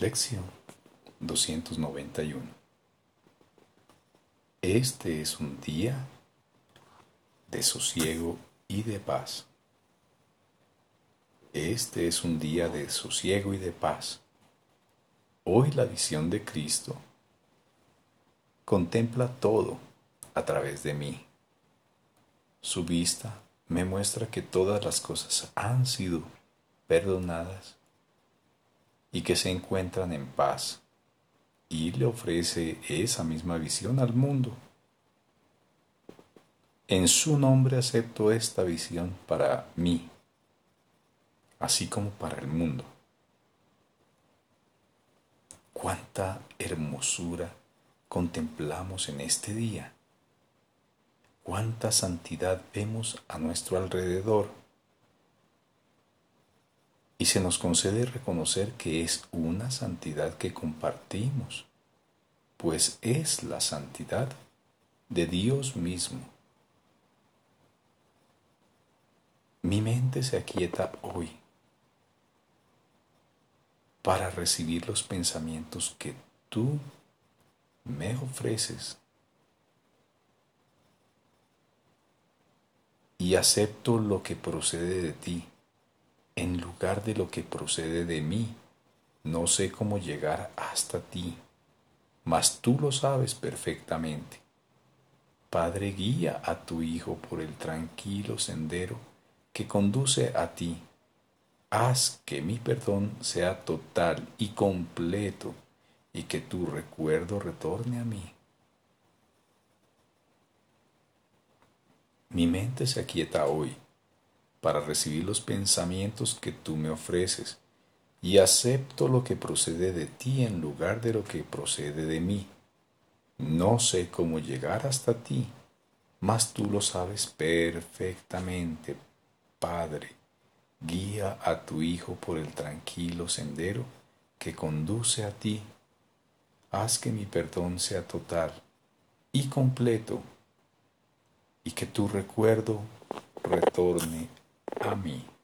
Lección 291. Este es un día de sosiego y de paz. Este es un día de sosiego y de paz. Hoy la visión de Cristo contempla todo a través de mí. Su vista me muestra que todas las cosas han sido perdonadas y que se encuentran en paz y le ofrece esa misma visión al mundo. En su nombre acepto esta visión para mí, así como para el mundo. Cuánta hermosura contemplamos en este día. Cuánta santidad vemos a nuestro alrededor y se nos concede reconocer que es una santidad que compartimos, pues es la santidad de Dios mismo. Mi mente se aquieta hoy para recibir los pensamientos que tú me ofreces y acepto lo que procede de ti en lugar de lo que procede de mí. No sé cómo llegar hasta ti, mas tú lo sabes perfectamente. Padre, guía a tu Hijo por el tranquilo sendero que conduce a ti. Haz que mi perdón sea total y completo y que tu recuerdo retorne a mí. Mi mente se aquieta hoy para recibir los pensamientos que tú me ofreces, y acepto lo que procede de ti en lugar de lo que procede de mí. No sé cómo llegar hasta ti, mas tú lo sabes perfectamente, Padre. Guía a tu Hijo por el tranquilo sendero que conduce a ti. Haz que mi perdón sea total y completo y que tu recuerdo retorne a mí.